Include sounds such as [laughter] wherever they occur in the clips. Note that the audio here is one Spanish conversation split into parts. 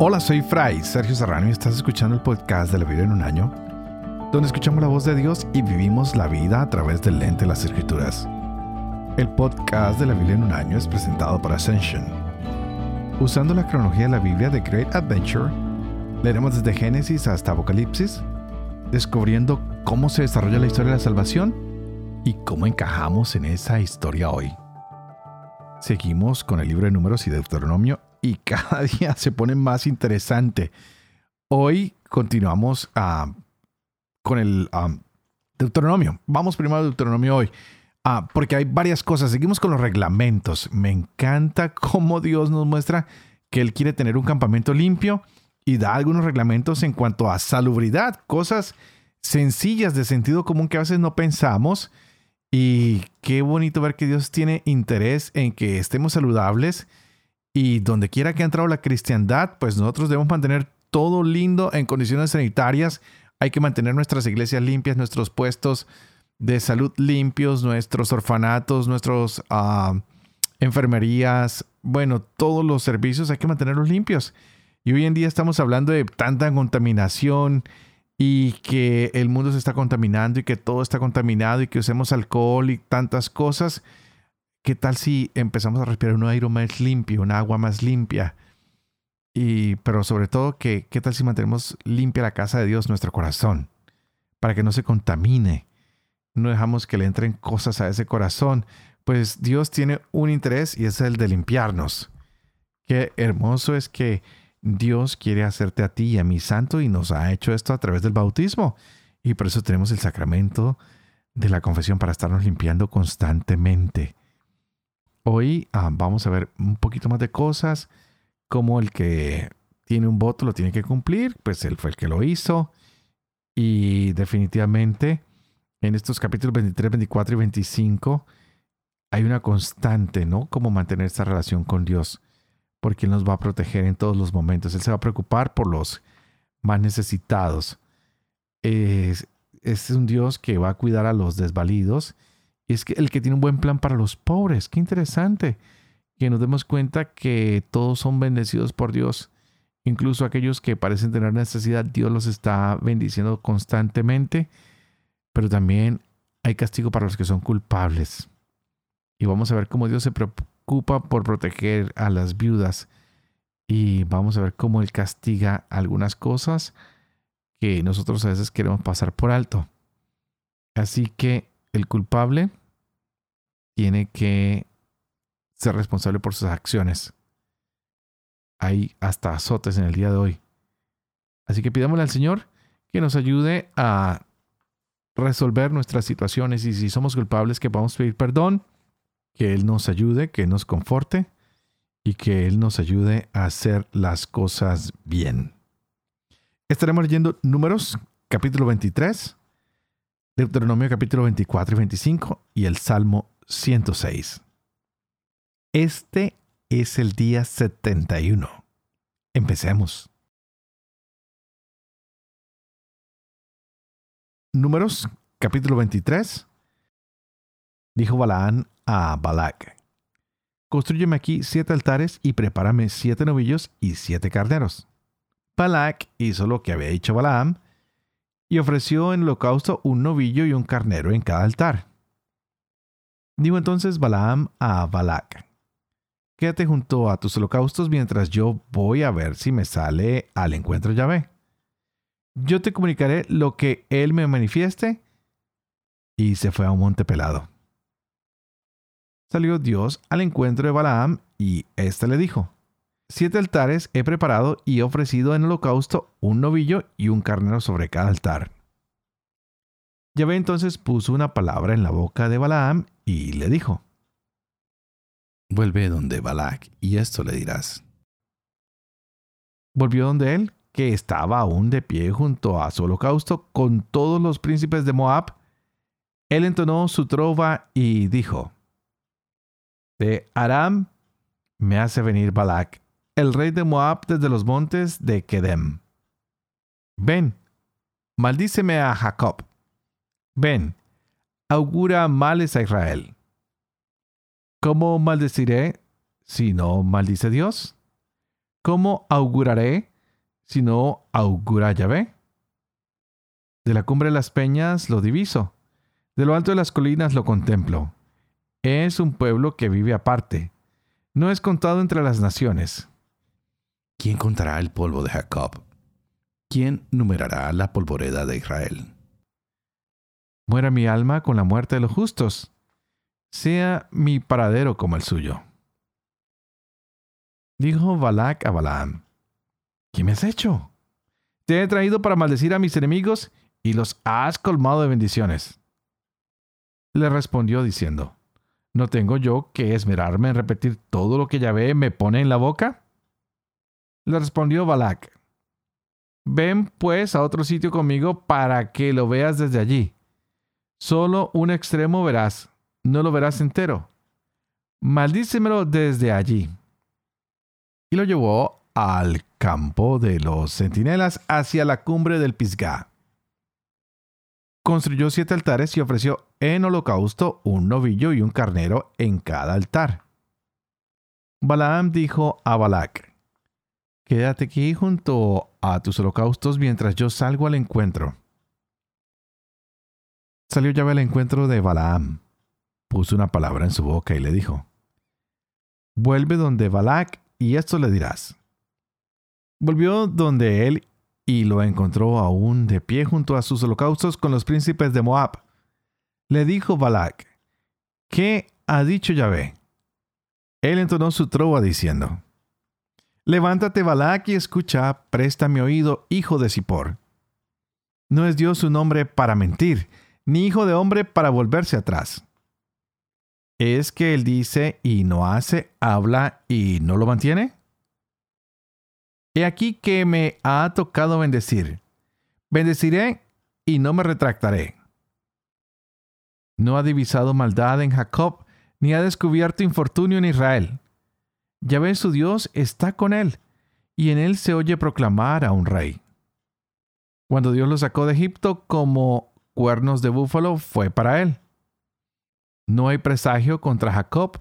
Hola, soy Fray Sergio Serrano y estás escuchando el podcast de la Biblia en un año, donde escuchamos la voz de Dios y vivimos la vida a través del lente de las Escrituras. El podcast de la Biblia en un año es presentado por Ascension. Usando la cronología de la Biblia de Great Adventure, leeremos desde Génesis hasta Apocalipsis, descubriendo cómo se desarrolla la historia de la salvación y cómo encajamos en esa historia hoy. Seguimos con el libro de Números y Deuteronomio y cada [laughs] día se pone más interesante. Hoy continuamos ah, con el ah, Deuteronomio. Vamos primero al Deuteronomio hoy. Ah, porque hay varias cosas. Seguimos con los reglamentos. Me encanta cómo Dios nos muestra que Él quiere tener un campamento limpio y da algunos reglamentos en cuanto a salubridad, cosas sencillas de sentido común que a veces no pensamos. Y qué bonito ver que Dios tiene interés en que estemos saludables y donde quiera que ha entrado la cristiandad, pues nosotros debemos mantener todo lindo en condiciones sanitarias. Hay que mantener nuestras iglesias limpias, nuestros puestos de salud limpios, nuestros orfanatos, nuestras ah, enfermerías, bueno, todos los servicios hay que mantenerlos limpios. Y hoy en día estamos hablando de tanta contaminación y que el mundo se está contaminando y que todo está contaminado y que usemos alcohol y tantas cosas. ¿Qué tal si empezamos a respirar un aire más limpio, un agua más limpia? Y, pero sobre todo, ¿qué, ¿qué tal si mantenemos limpia la casa de Dios, nuestro corazón? Para que no se contamine. No dejamos que le entren cosas a ese corazón. Pues Dios tiene un interés y es el de limpiarnos. Qué hermoso es que Dios quiere hacerte a ti y a mi santo y nos ha hecho esto a través del bautismo. Y por eso tenemos el sacramento de la confesión para estarnos limpiando constantemente. Hoy ah, vamos a ver un poquito más de cosas, como el que tiene un voto lo tiene que cumplir, pues él fue el que lo hizo. Y definitivamente en estos capítulos 23, 24 y 25 hay una constante, ¿no? Cómo mantener esta relación con Dios, porque Él nos va a proteger en todos los momentos. Él se va a preocupar por los más necesitados. Es, es un Dios que va a cuidar a los desvalidos y es que el que tiene un buen plan para los pobres. Qué interesante. Que nos demos cuenta que todos son bendecidos por Dios. Incluso aquellos que parecen tener necesidad, Dios los está bendiciendo constantemente. Pero también hay castigo para los que son culpables. Y vamos a ver cómo Dios se preocupa por proteger a las viudas. Y vamos a ver cómo Él castiga algunas cosas que nosotros a veces queremos pasar por alto. Así que el culpable tiene que ser responsable por sus acciones. Hay hasta azotes en el día de hoy. Así que pidámosle al Señor que nos ayude a resolver nuestras situaciones y si somos culpables que podamos pedir perdón, que Él nos ayude, que nos conforte y que Él nos ayude a hacer las cosas bien. Estaremos leyendo números capítulo 23 Deuteronomio capítulo 24 y 25 y el Salmo 106. Este es el día 71. Empecemos. Números capítulo 23. Dijo Balaán a Balac, Construyeme aquí siete altares y prepárame siete novillos y siete carneros. Balac hizo lo que había dicho Balaam, y ofreció en holocausto un novillo y un carnero en cada altar. Dijo entonces Balaam a Balac, Quédate junto a tus holocaustos mientras yo voy a ver si me sale al encuentro Yahvé. Yo te comunicaré lo que él me manifieste. Y se fue a un monte pelado. Salió Dios al encuentro de Balaam y éste le dijo, Siete altares he preparado y he ofrecido en holocausto un novillo y un carnero sobre cada altar. Yahvé entonces puso una palabra en la boca de Balaam y le dijo, Vuelve donde Balac y esto le dirás. Volvió donde él, que estaba aún de pie junto a su holocausto con todos los príncipes de Moab. Él entonó su trova y dijo, De Aram me hace venir Balac, el rey de Moab desde los montes de Kedem. Ven, maldíceme a Jacob. Ven, augura males a Israel. ¿Cómo maldeciré si no maldice Dios? ¿Cómo auguraré si no augura Yahvé? De la cumbre de las peñas lo diviso, de lo alto de las colinas lo contemplo. Es un pueblo que vive aparte, no es contado entre las naciones. ¿Quién contará el polvo de Jacob? ¿Quién numerará la polvoreda de Israel? Muera mi alma con la muerte de los justos, sea mi paradero como el suyo. Dijo Balac a Balaam, ¿qué me has hecho? Te he traído para maldecir a mis enemigos y los has colmado de bendiciones. Le respondió diciendo, ¿no tengo yo que esmerarme en repetir todo lo que Yahvé me pone en la boca? Le respondió Balac, ven pues a otro sitio conmigo para que lo veas desde allí. Solo un extremo verás, no lo verás entero. Maldícemelo desde allí. Y lo llevó al campo de los centinelas hacia la cumbre del Pisgah. Construyó siete altares y ofreció en holocausto un novillo y un carnero en cada altar. Balaam dijo a Balac, Quédate aquí junto a tus holocaustos mientras yo salgo al encuentro. Salió Yahvé al encuentro de Balaam, puso una palabra en su boca y le dijo, Vuelve donde Balac y esto le dirás. Volvió donde él y lo encontró aún de pie junto a sus holocaustos con los príncipes de Moab. Le dijo Balac, ¿qué ha dicho Yahvé? Él entonó su trova diciendo, Levántate, Balac, y escucha, presta mi oído, hijo de Zippor. No es Dios su nombre para mentir, ni hijo de hombre para volverse atrás. ¿Es que él dice y no hace, habla y no lo mantiene? He aquí que me ha tocado bendecir. Bendeciré y no me retractaré. No ha divisado maldad en Jacob, ni ha descubierto infortunio en Israel. Yahvé su Dios está con él, y en él se oye proclamar a un rey. Cuando Dios lo sacó de Egipto como cuernos de búfalo, fue para él. No hay presagio contra Jacob,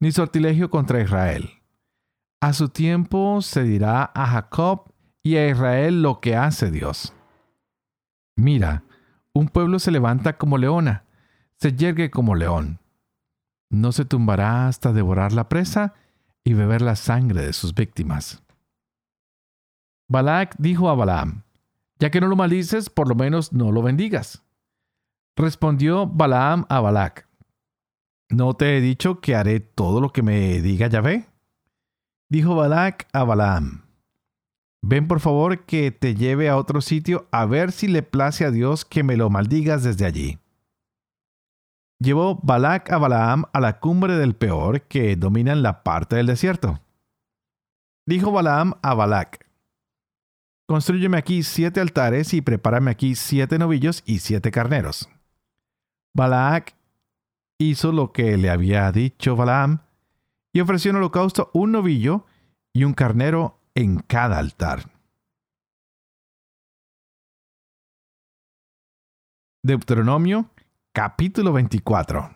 ni sortilegio contra Israel. A su tiempo se dirá a Jacob y a Israel lo que hace Dios. Mira, un pueblo se levanta como leona, se yergue como león. No se tumbará hasta devorar la presa y beber la sangre de sus víctimas. Balac dijo a Balaam, ya que no lo maldices, por lo menos no lo bendigas. Respondió Balaam a Balac, ¿no te he dicho que haré todo lo que me diga Yahvé? Dijo Balac a Balaam, ven por favor que te lleve a otro sitio a ver si le place a Dios que me lo maldigas desde allí llevó Balac a Balaam a la cumbre del Peor que domina en la parte del desierto. Dijo Balaam a Balac, Construyeme aquí siete altares y prepárame aquí siete novillos y siete carneros. Balac hizo lo que le había dicho Balaam y ofreció en holocausto un novillo y un carnero en cada altar. Deuteronomio Capítulo 24.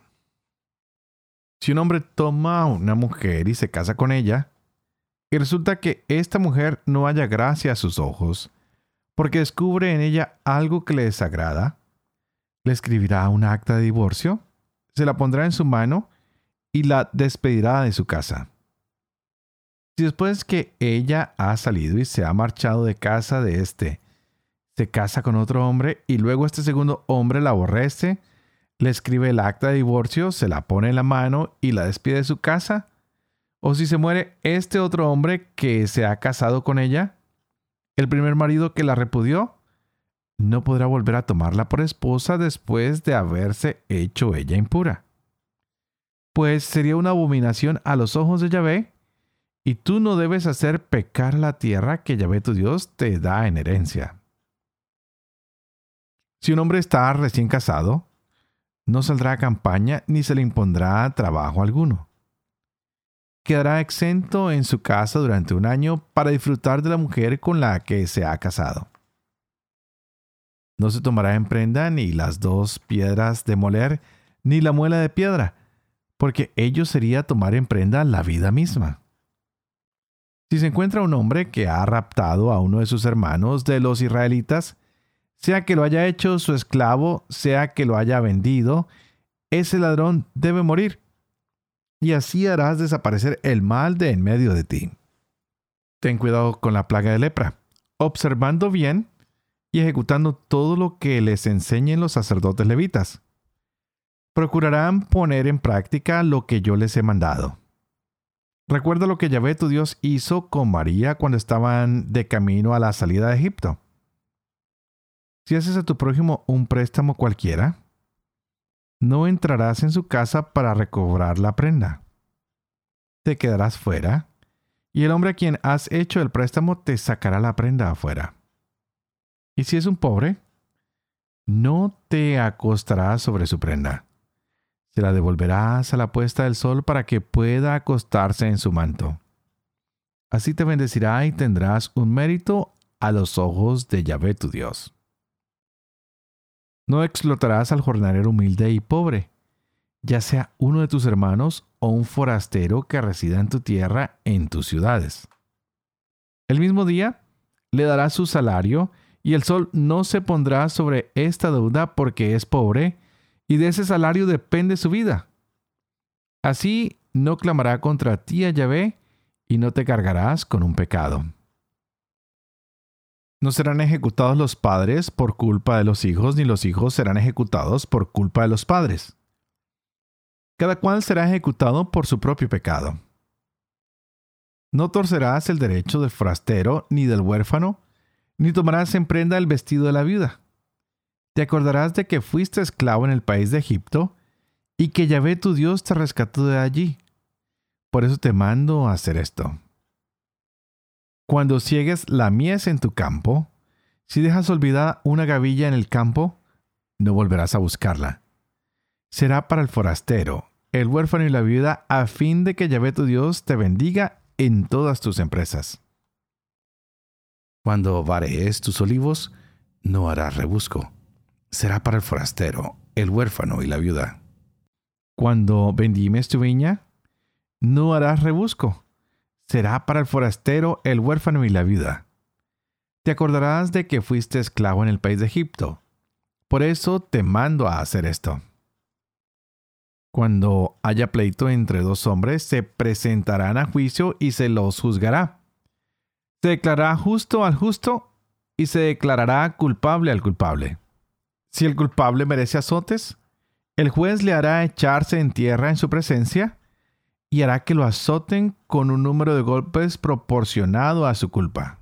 Si un hombre toma a una mujer y se casa con ella, y resulta que esta mujer no haya gracia a sus ojos, porque descubre en ella algo que le desagrada, le escribirá un acta de divorcio, se la pondrá en su mano y la despedirá de su casa. Si después que ella ha salido y se ha marchado de casa de éste, se casa con otro hombre y luego este segundo hombre la aborrece, le escribe el acta de divorcio, se la pone en la mano y la despide de su casa? ¿O si se muere este otro hombre que se ha casado con ella, el primer marido que la repudió, no podrá volver a tomarla por esposa después de haberse hecho ella impura? Pues sería una abominación a los ojos de Yahvé, y tú no debes hacer pecar la tierra que Yahvé tu Dios te da en herencia. Si un hombre está recién casado, no saldrá a campaña ni se le impondrá trabajo alguno. Quedará exento en su casa durante un año para disfrutar de la mujer con la que se ha casado. No se tomará en prenda ni las dos piedras de moler, ni la muela de piedra, porque ello sería tomar en prenda la vida misma. Si se encuentra un hombre que ha raptado a uno de sus hermanos de los israelitas, sea que lo haya hecho su esclavo, sea que lo haya vendido, ese ladrón debe morir. Y así harás desaparecer el mal de en medio de ti. Ten cuidado con la plaga de lepra, observando bien y ejecutando todo lo que les enseñen los sacerdotes levitas. Procurarán poner en práctica lo que yo les he mandado. Recuerda lo que Yahvé tu Dios hizo con María cuando estaban de camino a la salida de Egipto. Si haces a tu prójimo un préstamo cualquiera, no entrarás en su casa para recobrar la prenda. Te quedarás fuera, y el hombre a quien has hecho el préstamo te sacará la prenda afuera. Y si es un pobre, no te acostarás sobre su prenda. Se la devolverás a la puesta del sol para que pueda acostarse en su manto. Así te bendecirá y tendrás un mérito a los ojos de Yahvé tu Dios. No explotarás al jornalero humilde y pobre, ya sea uno de tus hermanos o un forastero que resida en tu tierra en tus ciudades. El mismo día le darás su salario y el sol no se pondrá sobre esta deuda porque es pobre y de ese salario depende su vida. Así no clamará contra ti a Yahvé y no te cargarás con un pecado. No serán ejecutados los padres por culpa de los hijos, ni los hijos serán ejecutados por culpa de los padres. Cada cual será ejecutado por su propio pecado. No torcerás el derecho del frastero ni del huérfano, ni tomarás en prenda el vestido de la viuda. Te acordarás de que fuiste esclavo en el país de Egipto, y que Yahvé tu Dios te rescató de allí. Por eso te mando a hacer esto. Cuando ciegues la mies en tu campo, si dejas olvidada una gavilla en el campo, no volverás a buscarla. Será para el forastero, el huérfano y la viuda, a fin de que Yahvé tu Dios te bendiga en todas tus empresas. Cuando varees tus olivos, no harás rebusco. Será para el forastero, el huérfano y la viuda. Cuando vendimes tu viña, no harás rebusco será para el forastero, el huérfano y la viuda. Te acordarás de que fuiste esclavo en el país de Egipto. Por eso te mando a hacer esto. Cuando haya pleito entre dos hombres, se presentarán a juicio y se los juzgará. Se declarará justo al justo y se declarará culpable al culpable. Si el culpable merece azotes, el juez le hará echarse en tierra en su presencia y hará que lo azoten con un número de golpes proporcionado a su culpa.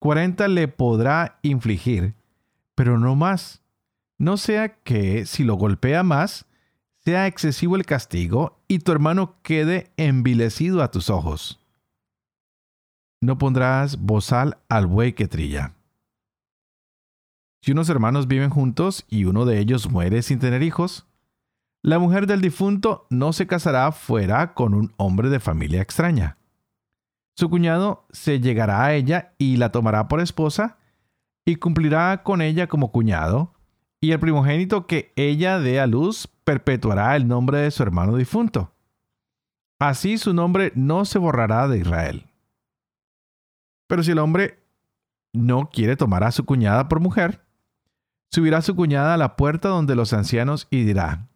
40 le podrá infligir, pero no más. No sea que, si lo golpea más, sea excesivo el castigo y tu hermano quede envilecido a tus ojos. No pondrás bozal al buey que trilla. Si unos hermanos viven juntos y uno de ellos muere sin tener hijos, la mujer del difunto no se casará fuera con un hombre de familia extraña. Su cuñado se llegará a ella y la tomará por esposa y cumplirá con ella como cuñado, y el primogénito que ella dé a luz perpetuará el nombre de su hermano difunto. Así su nombre no se borrará de Israel. Pero si el hombre no quiere tomar a su cuñada por mujer, subirá su cuñada a la puerta donde los ancianos y dirá,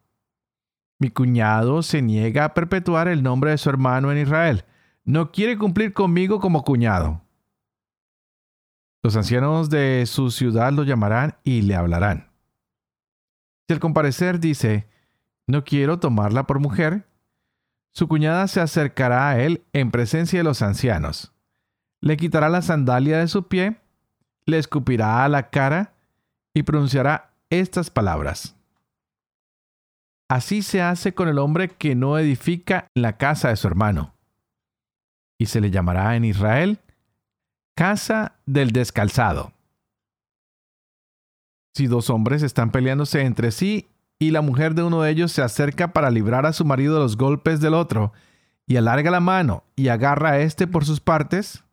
mi cuñado se niega a perpetuar el nombre de su hermano en Israel. No quiere cumplir conmigo como cuñado. Los ancianos de su ciudad lo llamarán y le hablarán. Si al comparecer dice, no quiero tomarla por mujer, su cuñada se acercará a él en presencia de los ancianos. Le quitará la sandalia de su pie, le escupirá a la cara y pronunciará estas palabras. Así se hace con el hombre que no edifica la casa de su hermano. Y se le llamará en Israel casa del descalzado. Si dos hombres están peleándose entre sí y la mujer de uno de ellos se acerca para librar a su marido de los golpes del otro, y alarga la mano y agarra a éste por sus partes,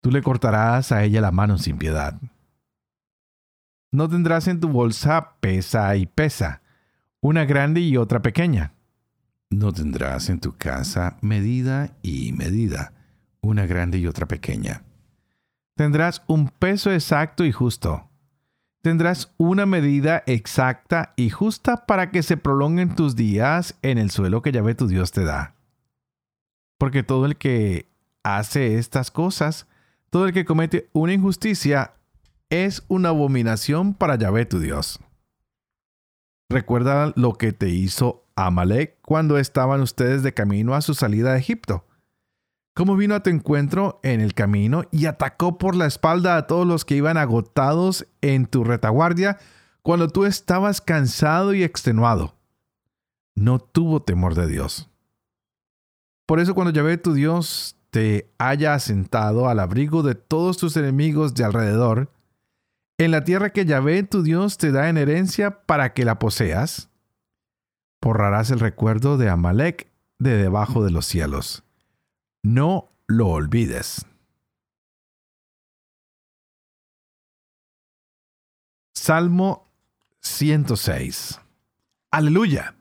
tú le cortarás a ella la mano sin piedad. No tendrás en tu bolsa pesa y pesa, una grande y otra pequeña. No tendrás en tu casa medida y medida, una grande y otra pequeña. Tendrás un peso exacto y justo. Tendrás una medida exacta y justa para que se prolonguen tus días en el suelo que Yahvé tu Dios te da. Porque todo el que hace estas cosas, todo el que comete una injusticia, es una abominación para Yahvé tu Dios. Recuerda lo que te hizo Amalek cuando estaban ustedes de camino a su salida de Egipto. Cómo vino a tu encuentro en el camino y atacó por la espalda a todos los que iban agotados en tu retaguardia cuando tú estabas cansado y extenuado. No tuvo temor de Dios. Por eso cuando Yahvé tu Dios te haya asentado al abrigo de todos tus enemigos de alrededor, en la tierra que Yahvé tu Dios te da en herencia para que la poseas, borrarás el recuerdo de Amalek de debajo de los cielos. No lo olvides. Salmo 106. Aleluya.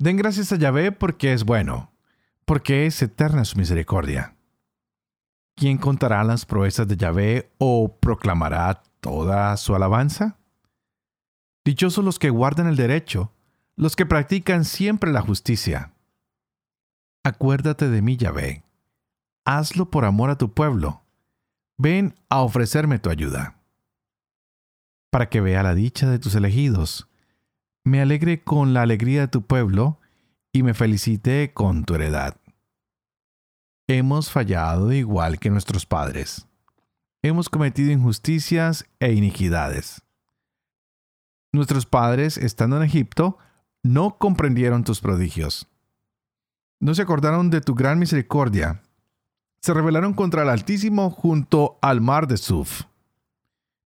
Den gracias a Yahvé porque es bueno, porque es eterna su misericordia. ¿Quién contará las proezas de Yahvé o proclamará toda su alabanza? Dichosos los que guardan el derecho, los que practican siempre la justicia. Acuérdate de mí, Yahvé. Hazlo por amor a tu pueblo. Ven a ofrecerme tu ayuda. Para que vea la dicha de tus elegidos, me alegre con la alegría de tu pueblo y me felicite con tu heredad. Hemos fallado igual que nuestros padres hemos cometido injusticias e iniquidades. Nuestros padres, estando en Egipto, no comprendieron tus prodigios. No se acordaron de tu gran misericordia. Se rebelaron contra el Altísimo junto al mar de Suf.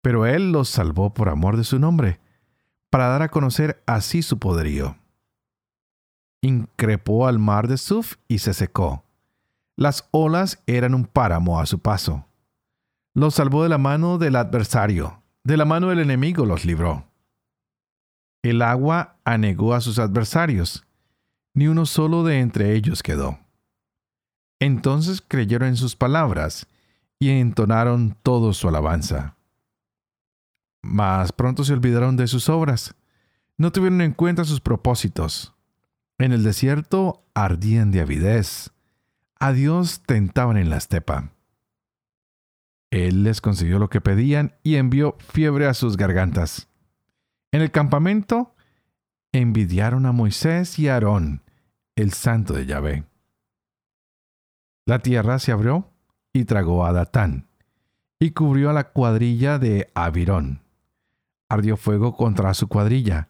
Pero Él los salvó por amor de su nombre, para dar a conocer así su poderío. Increpó al mar de Suf y se secó. Las olas eran un páramo a su paso. Los salvó de la mano del adversario, de la mano del enemigo los libró. El agua anegó a sus adversarios, ni uno solo de entre ellos quedó. Entonces creyeron en sus palabras y entonaron todo su alabanza. Mas pronto se olvidaron de sus obras, no tuvieron en cuenta sus propósitos. En el desierto ardían de avidez, a Dios tentaban en la estepa. Él les consiguió lo que pedían y envió fiebre a sus gargantas. En el campamento envidiaron a Moisés y a Aarón, el santo de Yahvé. La tierra se abrió y tragó a Datán, y cubrió a la cuadrilla de Abirón. Ardió fuego contra su cuadrilla,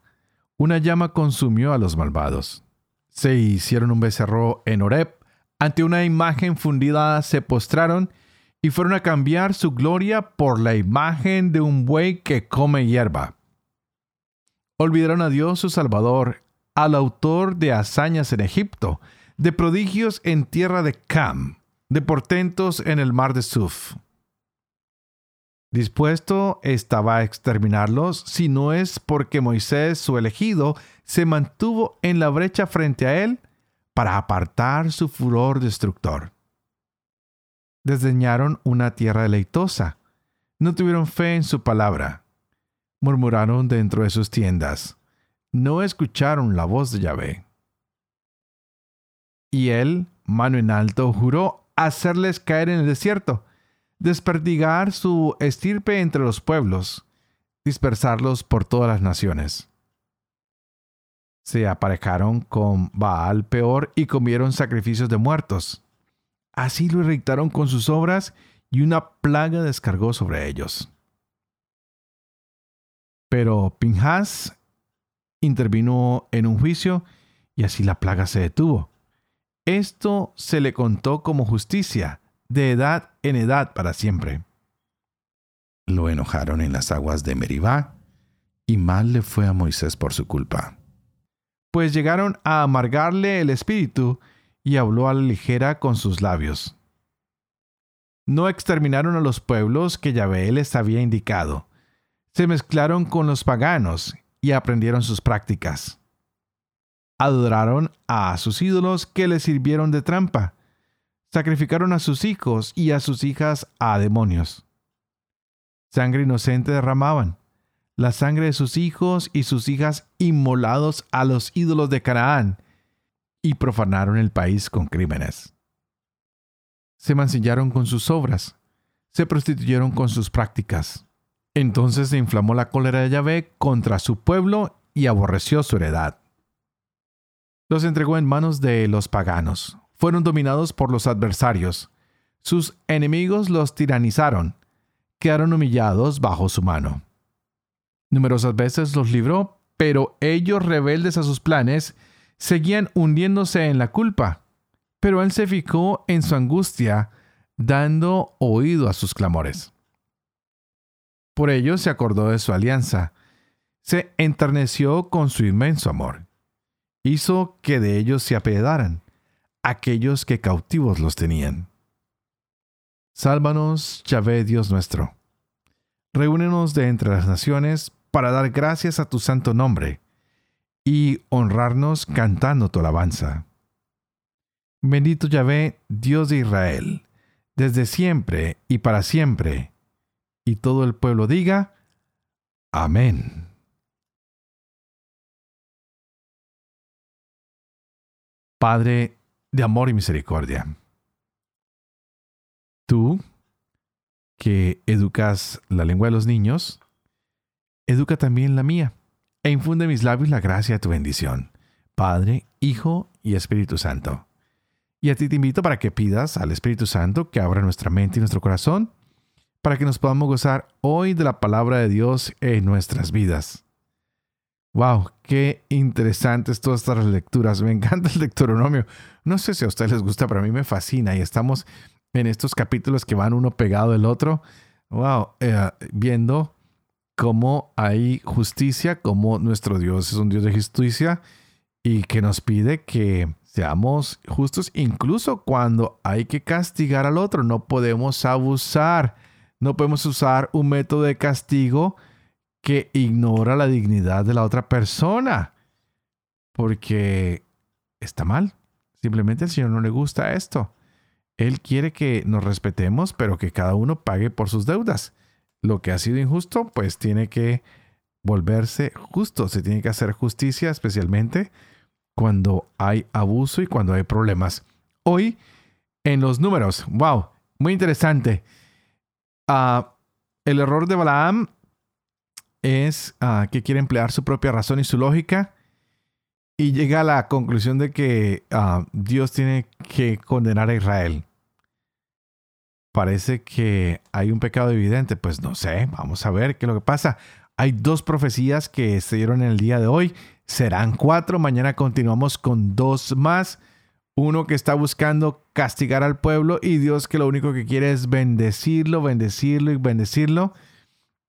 una llama consumió a los malvados. Se hicieron un becerro en Horeb, ante una imagen fundida se postraron y fueron a cambiar su gloria por la imagen de un buey que come hierba. Olvidaron a Dios su Salvador, al autor de hazañas en Egipto, de prodigios en tierra de Cam, de portentos en el mar de Suf. Dispuesto estaba a exterminarlos si no es porque Moisés, su elegido, se mantuvo en la brecha frente a él para apartar su furor destructor desdeñaron una tierra deleitosa. No tuvieron fe en su palabra. Murmuraron dentro de sus tiendas. No escucharon la voz de Yahvé. Y él, mano en alto, juró hacerles caer en el desierto, desperdigar su estirpe entre los pueblos, dispersarlos por todas las naciones. Se aparejaron con Baal peor y comieron sacrificios de muertos. Así lo irritaron con sus obras y una plaga descargó sobre ellos. Pero Pinhas intervino en un juicio y así la plaga se detuvo. Esto se le contó como justicia, de edad en edad para siempre. Lo enojaron en las aguas de Meribá, y mal le fue a Moisés por su culpa. Pues llegaron a amargarle el espíritu y habló a la ligera con sus labios. No exterminaron a los pueblos que Yahvé les había indicado. Se mezclaron con los paganos y aprendieron sus prácticas. Adoraron a sus ídolos que les sirvieron de trampa. Sacrificaron a sus hijos y a sus hijas a demonios. Sangre inocente derramaban, la sangre de sus hijos y sus hijas inmolados a los ídolos de Canaán, y profanaron el país con crímenes. Se mancillaron con sus obras, se prostituyeron con sus prácticas. Entonces se inflamó la cólera de Yahvé contra su pueblo y aborreció su heredad. Los entregó en manos de los paganos, fueron dominados por los adversarios, sus enemigos los tiranizaron, quedaron humillados bajo su mano. Numerosas veces los libró, pero ellos, rebeldes a sus planes, seguían hundiéndose en la culpa. Pero él se fijó en su angustia, dando oído a sus clamores. Por ello se acordó de su alianza, se enterneció con su inmenso amor. Hizo que de ellos se apedaran, aquellos que cautivos los tenían. Sálvanos, Yahvé Dios nuestro. Reúnenos de entre las naciones para dar gracias a tu santo nombre y honrarnos cantando tu alabanza. Bendito Yahvé, Dios de Israel, desde siempre y para siempre. Y todo el pueblo diga, Amén. Padre de amor y misericordia, tú que educas la lengua de los niños, educa también la mía, e infunde en mis labios la gracia de tu bendición, Padre, Hijo y Espíritu Santo. Y a ti te invito para que pidas al Espíritu Santo que abra nuestra mente y nuestro corazón, para que nos podamos gozar hoy de la palabra de Dios en nuestras vidas. ¡Wow! ¡Qué interesantes todas estas lecturas! Me encanta el Deuteronomio. No sé si a ustedes les gusta, pero a mí me fascina y estamos en estos capítulos que van uno pegado del otro. ¡Wow! Eh, viendo cómo hay justicia, cómo nuestro Dios es un Dios de justicia y que nos pide que seamos justos incluso cuando hay que castigar al otro. No podemos abusar, no podemos usar un método de castigo que ignora la dignidad de la otra persona, porque está mal. Simplemente al Señor no le gusta esto. Él quiere que nos respetemos, pero que cada uno pague por sus deudas lo que ha sido injusto, pues tiene que volverse justo, se tiene que hacer justicia, especialmente cuando hay abuso y cuando hay problemas. Hoy, en los números, wow, muy interesante. Ah, el error de Balaam es ah, que quiere emplear su propia razón y su lógica y llega a la conclusión de que ah, Dios tiene que condenar a Israel parece que hay un pecado evidente. Pues no sé, vamos a ver qué es lo que pasa. Hay dos profecías que se dieron en el día de hoy. Serán cuatro. Mañana continuamos con dos más. Uno que está buscando castigar al pueblo y Dios que lo único que quiere es bendecirlo, bendecirlo y bendecirlo.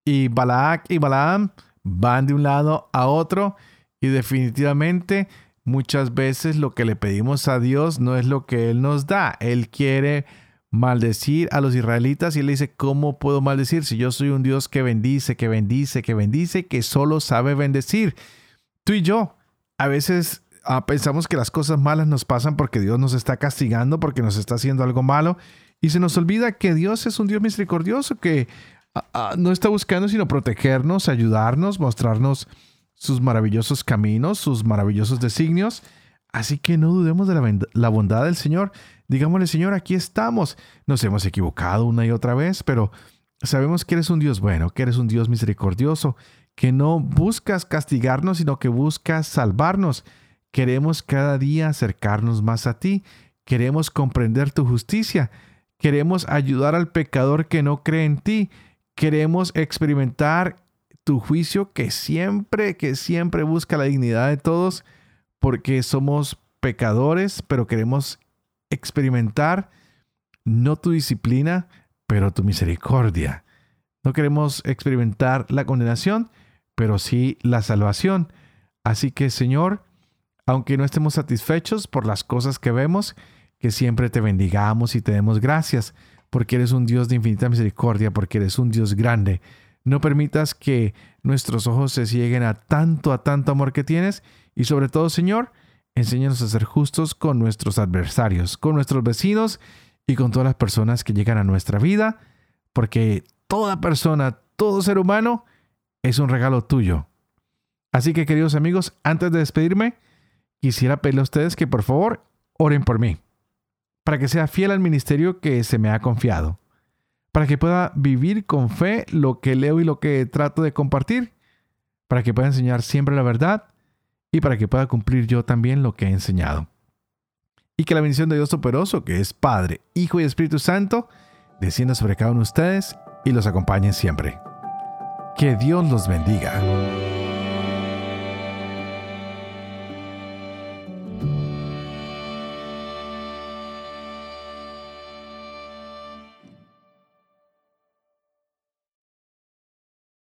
Y Balaak y Balaam van de un lado a otro y definitivamente muchas veces lo que le pedimos a Dios no es lo que Él nos da. Él quiere maldecir a los israelitas y él dice, ¿cómo puedo maldecir si yo soy un Dios que bendice, que bendice, que bendice, que solo sabe bendecir? Tú y yo a veces ah, pensamos que las cosas malas nos pasan porque Dios nos está castigando, porque nos está haciendo algo malo y se nos olvida que Dios es un Dios misericordioso que ah, ah, no está buscando sino protegernos, ayudarnos, mostrarnos sus maravillosos caminos, sus maravillosos designios. Así que no dudemos de la, la bondad del Señor. Digámosle, Señor, aquí estamos. Nos hemos equivocado una y otra vez, pero sabemos que eres un Dios bueno, que eres un Dios misericordioso, que no buscas castigarnos, sino que buscas salvarnos. Queremos cada día acercarnos más a ti. Queremos comprender tu justicia. Queremos ayudar al pecador que no cree en ti. Queremos experimentar tu juicio que siempre, que siempre busca la dignidad de todos, porque somos pecadores, pero queremos experimentar no tu disciplina, pero tu misericordia. No queremos experimentar la condenación, pero sí la salvación. Así que, Señor, aunque no estemos satisfechos por las cosas que vemos, que siempre te bendigamos y te demos gracias, porque eres un Dios de infinita misericordia, porque eres un Dios grande. No permitas que nuestros ojos se cieguen a tanto, a tanto amor que tienes. Y sobre todo, Señor, Enséñanos a ser justos con nuestros adversarios, con nuestros vecinos y con todas las personas que llegan a nuestra vida, porque toda persona, todo ser humano es un regalo tuyo. Así que queridos amigos, antes de despedirme, quisiera pedirle a ustedes que por favor oren por mí, para que sea fiel al ministerio que se me ha confiado, para que pueda vivir con fe lo que leo y lo que trato de compartir, para que pueda enseñar siempre la verdad y para que pueda cumplir yo también lo que he enseñado. Y que la bendición de Dios Todopoderoso, que es Padre, Hijo y Espíritu Santo, descienda sobre cada uno de ustedes y los acompañe siempre. Que Dios los bendiga.